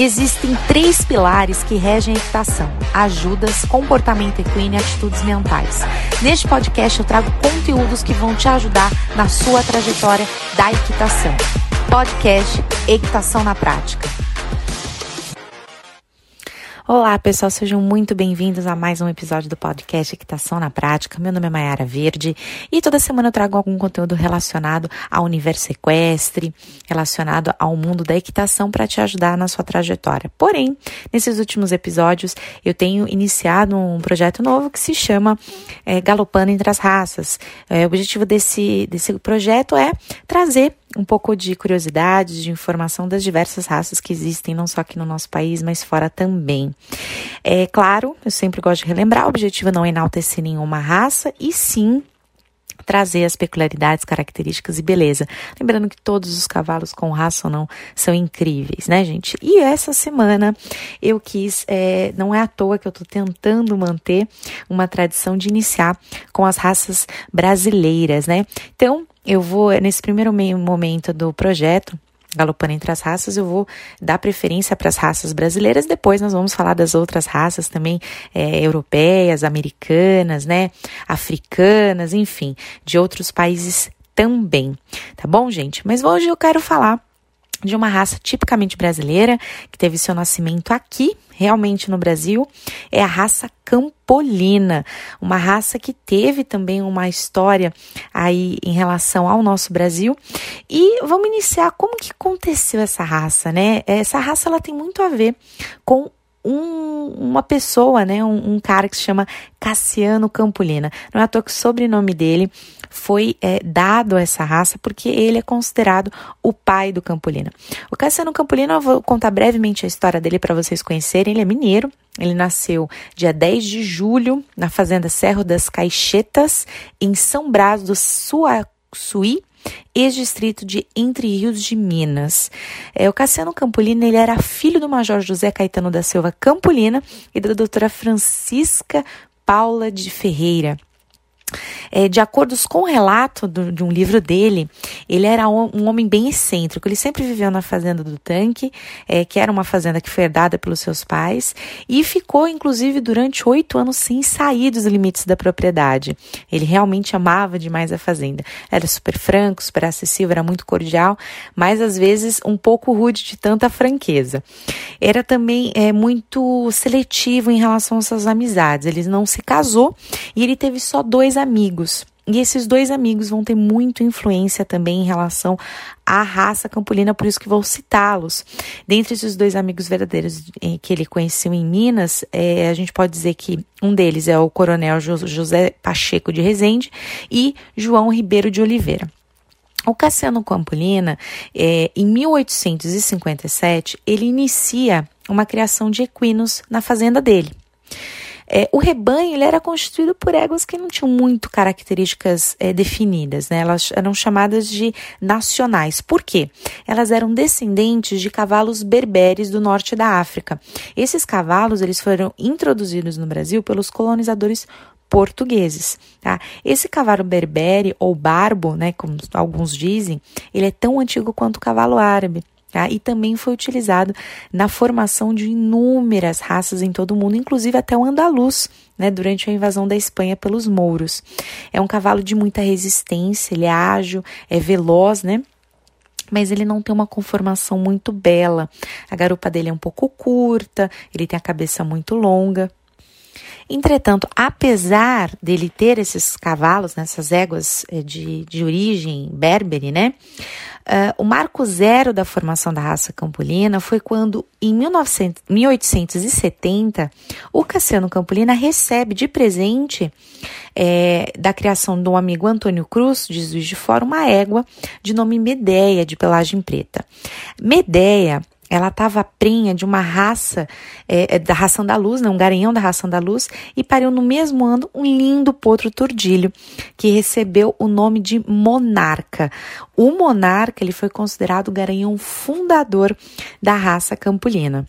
Existem três pilares que regem a equitação: ajudas, comportamento equino e atitudes mentais. Neste podcast eu trago conteúdos que vão te ajudar na sua trajetória da equitação. Podcast Equitação na Prática. Olá, pessoal, sejam muito bem-vindos a mais um episódio do podcast Equitação na Prática. Meu nome é Mayara Verde e toda semana eu trago algum conteúdo relacionado ao universo equestre, relacionado ao mundo da equitação para te ajudar na sua trajetória. Porém, nesses últimos episódios eu tenho iniciado um projeto novo que se chama é, Galopando entre as Raças. É, o objetivo desse, desse projeto é trazer um pouco de curiosidade, de informação das diversas raças que existem, não só aqui no nosso país, mas fora também. É claro, eu sempre gosto de relembrar, o objetivo não é enaltecer nenhuma raça, e sim trazer as peculiaridades, características e beleza. Lembrando que todos os cavalos, com raça ou não, são incríveis, né, gente? E essa semana eu quis, é, não é à toa que eu estou tentando manter uma tradição de iniciar com as raças brasileiras, né? Então, eu vou, nesse primeiro momento do projeto, galopando entre as raças, eu vou dar preferência para as raças brasileiras. Depois nós vamos falar das outras raças também, é, europeias, americanas, né, africanas, enfim, de outros países também. Tá bom, gente? Mas hoje eu quero falar de uma raça tipicamente brasileira, que teve seu nascimento aqui, realmente no Brasil, é a raça Campolina, uma raça que teve também uma história aí em relação ao nosso Brasil. E vamos iniciar como que aconteceu essa raça, né? Essa raça ela tem muito a ver com um, uma pessoa, né, um, um, cara que se chama Cassiano Campolina. Não é à toa que o sobrenome dele foi é, dado a essa raça porque ele é considerado o pai do Campolina. O Cassiano Campolina, eu vou contar brevemente a história dele para vocês conhecerem. Ele é mineiro, ele nasceu dia 10 de julho na fazenda Cerro das Caixetas, em São Brás do Suaçuí, ex-distrito de Entre Rios de Minas. É, o Cassiano Campolina ele era filho do Major José Caetano da Silva Campolina e da doutora Francisca Paula de Ferreira. É, de acordo com o relato do, de um livro dele, ele era um, um, homem bem excêntrico. Ele sempre viveu na fazenda do Tanque, é, que era uma fazenda que foi herdada pelos seus pais, e ficou, inclusive, durante oito anos sem sair dos limites da propriedade. Ele realmente amava demais a fazenda. Era super franco, super acessível, era muito cordial, mas às vezes um pouco rude de tanta franqueza. Era também é, muito seletivo em relação às suas amizades. Ele não se casou e ele teve só dois amigos. E esses dois amigos vão ter muita influência também em relação à raça campolina, por isso que vou citá-los. Dentre esses dois amigos verdadeiros eh, que ele conheceu em Minas, é, a gente pode dizer que um deles é o coronel José Pacheco de Rezende e João Ribeiro de Oliveira. O Cassiano Campolina, é, em 1857, ele inicia uma criação de equinos na fazenda dele. É, o rebanho ele era constituído por éguas que não tinham muito características é, definidas, né? Elas eram chamadas de nacionais. Por quê? Elas eram descendentes de cavalos berberes do norte da África. Esses cavalos eles foram introduzidos no Brasil pelos colonizadores portugueses, tá? Esse cavalo berbere ou barbo, né, como alguns dizem, ele é tão antigo quanto o cavalo árabe. Tá? E também foi utilizado na formação de inúmeras raças em todo o mundo, inclusive até o andaluz, né, durante a invasão da Espanha pelos mouros. É um cavalo de muita resistência, ele é ágil, é veloz, né? mas ele não tem uma conformação muito bela. A garupa dele é um pouco curta, ele tem a cabeça muito longa. Entretanto, apesar dele ter esses cavalos, né, essas éguas eh, de, de origem berbere, né? Uh, o marco zero da formação da raça campolina foi quando, em 1900, 1870, o Cassiano Campolina recebe de presente é, da criação do amigo Antônio Cruz, de Juiz de Fora, uma égua de nome Medeia, de pelagem preta. Medeia ela estava prenha de uma raça, é, é, da ração da luz, né, um garanhão da ração da luz, e pariu no mesmo ano um lindo potro turdilho, que recebeu o nome de monarca. O monarca ele foi considerado o garanhão fundador da raça campolina.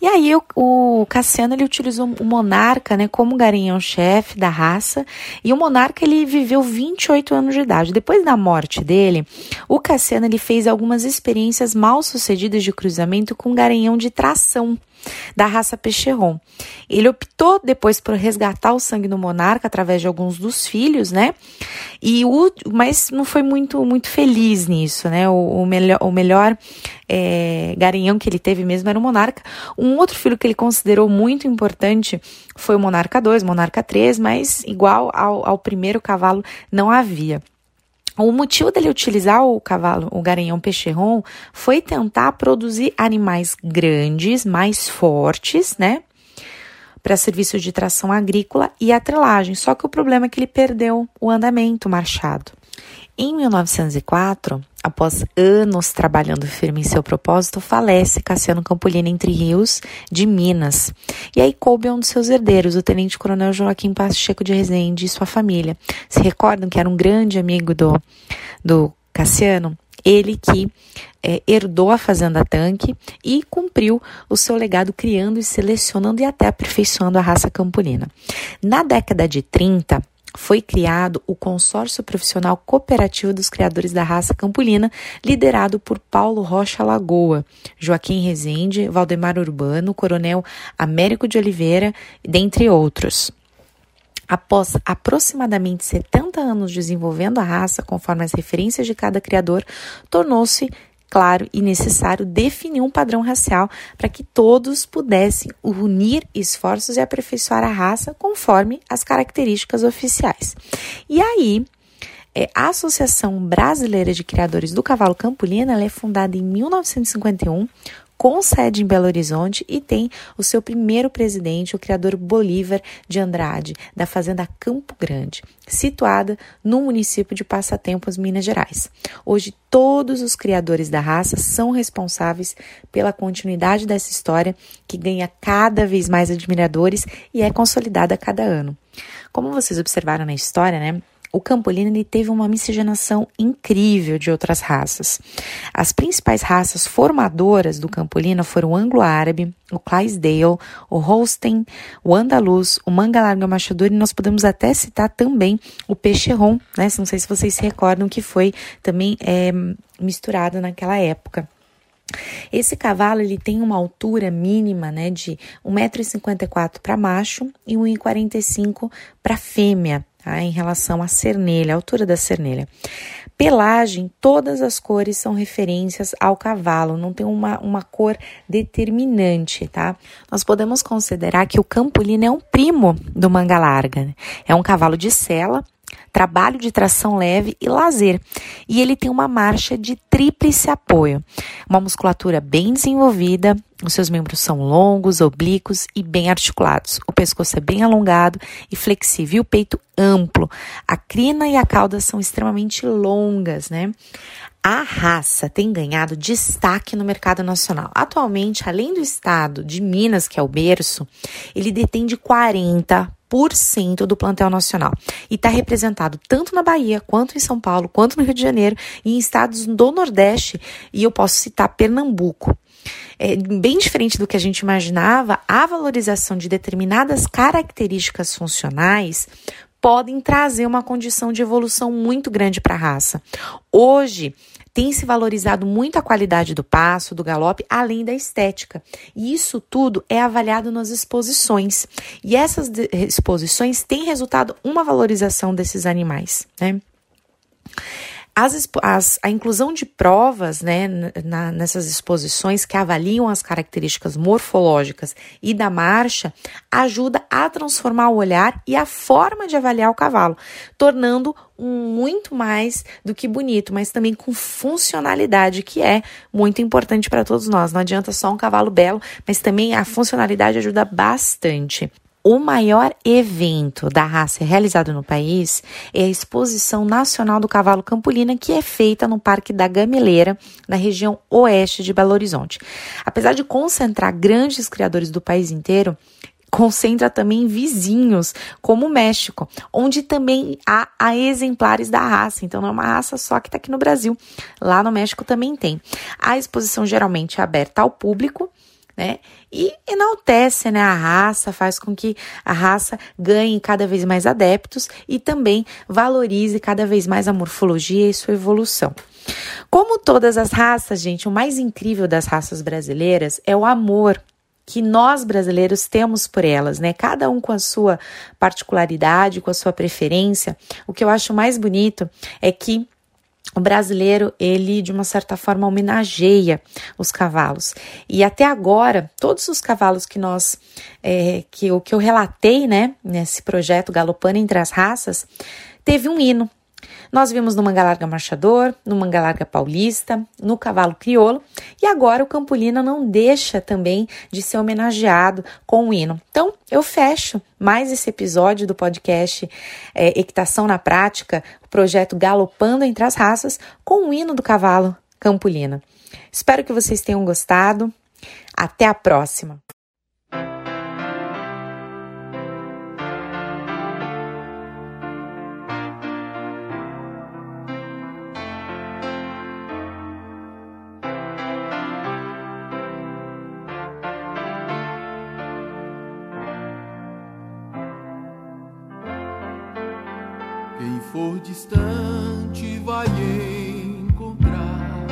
E aí o, o Cassiano ele utilizou o monarca, né, como garanhão-chefe da raça, e o monarca ele viveu 28 anos de idade. Depois da morte dele, o Cassiano ele fez algumas experiências mal sucedidas de cruzamento com garanhão de tração da raça Peixerron. Ele optou depois por resgatar o sangue do monarca através de alguns dos filhos, né? E o, mas não foi muito muito feliz nisso, né? O, o melhor, o melhor é, garanhão que ele teve mesmo era o monarca. Um outro filho que ele considerou muito importante foi o monarca 2, monarca 3, mas igual ao, ao primeiro cavalo não havia. O motivo dele utilizar o cavalo, o garanhão peixerron, foi tentar produzir animais grandes, mais fortes, né? Para serviços de tração agrícola e atrelagem. Só que o problema é que ele perdeu o andamento marchado. Em 1904, após anos trabalhando firme em seu propósito, falece Cassiano Campolini entre Rios, de Minas. E aí coube a um dos seus herdeiros, o tenente-coronel Joaquim Pacheco de Rezende e sua família. Se recordam que era um grande amigo do, do Cassiano? Ele que é, herdou a Fazenda Tanque e cumpriu o seu legado criando e selecionando e até aperfeiçoando a raça campolina. Na década de 30, foi criado o Consórcio Profissional Cooperativo dos Criadores da Raça Campolina, liderado por Paulo Rocha Lagoa, Joaquim Rezende, Valdemar Urbano, Coronel Américo de Oliveira, dentre outros. Após aproximadamente 70 anos desenvolvendo a raça, conforme as referências de cada criador, tornou-se claro e necessário definir um padrão racial para que todos pudessem unir esforços e aperfeiçoar a raça conforme as características oficiais. E aí, é, a Associação Brasileira de Criadores do Cavalo Campolina é fundada em 1951 com sede em Belo Horizonte e tem o seu primeiro presidente, o criador Bolívar de Andrade, da Fazenda Campo Grande, situada no município de Passatempos, Minas Gerais. Hoje, todos os criadores da raça são responsáveis pela continuidade dessa história que ganha cada vez mais admiradores e é consolidada a cada ano. Como vocês observaram na história, né? O campolino ele teve uma miscigenação incrível de outras raças. As principais raças formadoras do campolino foram o anglo-árabe, o Clydesdale, o Holstein, o andaluz, o manga larga machador e nós podemos até citar também o peixerron, né? Não sei se vocês se recordam que foi também é, misturado naquela época. Esse cavalo ele tem uma altura mínima né, de 1,54m para macho e 1,45m para fêmea tá? em relação à cernelha, a altura da cernelha. Pelagem, todas as cores são referências ao cavalo, não tem uma, uma cor determinante, tá? Nós podemos considerar que o Campolino é um primo do manga larga. Né? É um cavalo de sela, trabalho de tração leve e lazer. E ele tem uma marcha de tríplice apoio, uma musculatura bem desenvolvida, os seus membros são longos, oblíquos e bem articulados. O pescoço é bem alongado e flexível, e o peito amplo. A crina e a cauda são extremamente longas, né? A raça tem ganhado destaque no mercado nacional. Atualmente, além do estado de Minas, que é o berço, ele detém de 40 do plantel nacional e está representado tanto na Bahia, quanto em São Paulo, quanto no Rio de Janeiro e em estados do Nordeste, e eu posso citar Pernambuco. É, bem diferente do que a gente imaginava, a valorização de determinadas características funcionais podem trazer uma condição de evolução muito grande para a raça. Hoje, tem se valorizado muito a qualidade do passo, do galope, além da estética. E isso tudo é avaliado nas exposições. E essas exposições têm resultado uma valorização desses animais, né? As, as, a inclusão de provas né, na, nessas exposições que avaliam as características morfológicas e da marcha ajuda a transformar o olhar e a forma de avaliar o cavalo, tornando um muito mais do que bonito, mas também com funcionalidade, que é muito importante para todos nós. Não adianta só um cavalo belo, mas também a funcionalidade ajuda bastante. O maior evento da raça realizado no país é a Exposição Nacional do Cavalo Campolina, que é feita no Parque da Gameleira, na região oeste de Belo Horizonte. Apesar de concentrar grandes criadores do país inteiro, concentra também vizinhos, como o México, onde também há, há exemplares da raça. Então, não é uma raça só que está aqui no Brasil. Lá no México também tem. A exposição geralmente é aberta ao público né? E enaltece né, a raça, faz com que a raça ganhe cada vez mais adeptos e também valorize cada vez mais a morfologia e sua evolução. Como todas as raças, gente, o mais incrível das raças brasileiras é o amor que nós brasileiros temos por elas, né? Cada um com a sua particularidade, com a sua preferência. O que eu acho mais bonito é que o brasileiro, ele de uma certa forma homenageia os cavalos. E até agora, todos os cavalos que nós, é, que, o que eu relatei, né, nesse projeto Galopando entre as Raças, teve um hino. Nós vimos no Manga Larga Marchador, no Manga Larga Paulista, no Cavalo Crioulo e agora o Campolina não deixa também de ser homenageado com o hino. Então, eu fecho mais esse episódio do podcast é, Equitação na Prática, o projeto Galopando entre as Raças, com o hino do cavalo Campolina. Espero que vocês tenham gostado. Até a próxima! For distante vai encontrar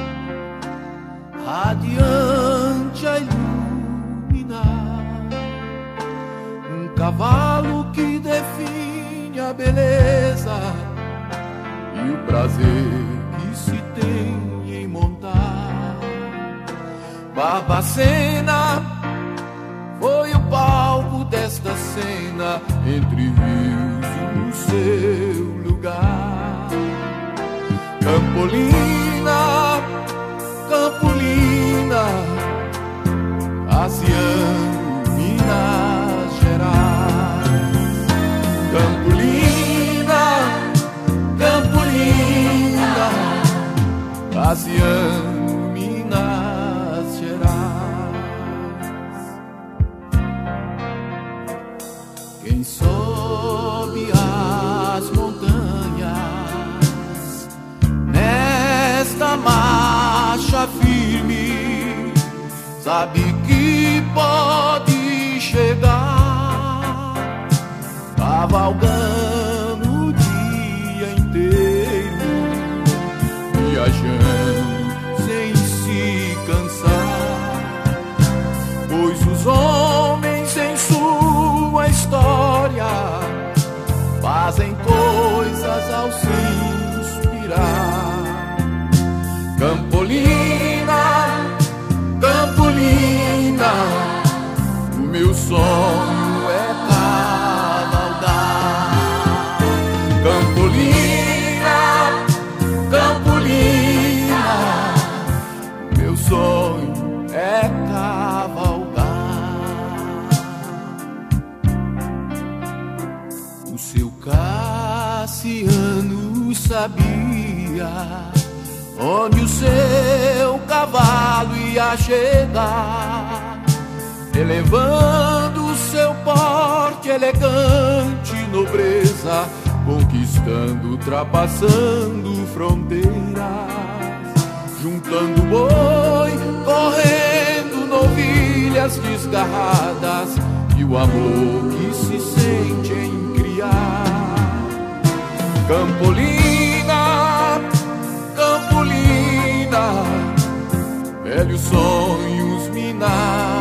radiante a iluminar um cavalo que define a beleza e o prazer que se tem em montar. Barbacena foi o palco desta cena entre rios no seu lugar. Campolina, Campolina, Cassiano, sabe que pode chegar. Cavalgando o dia inteiro. Viajando sem se cansar. Pois os homens em sua história fazem coisas ao se inspirar. Sonho é cavalgar. Campolina, Campolina, meu sonho é cavalgar. O seu Cassiano sabia onde o seu cavalo ia chegar, elevando o seu porte elegante, nobreza, conquistando, ultrapassando fronteiras juntando boi, correndo novilhas desgarradas e o amor que se sente em criar. Campolina, Campolina, velhos sonhos, Minas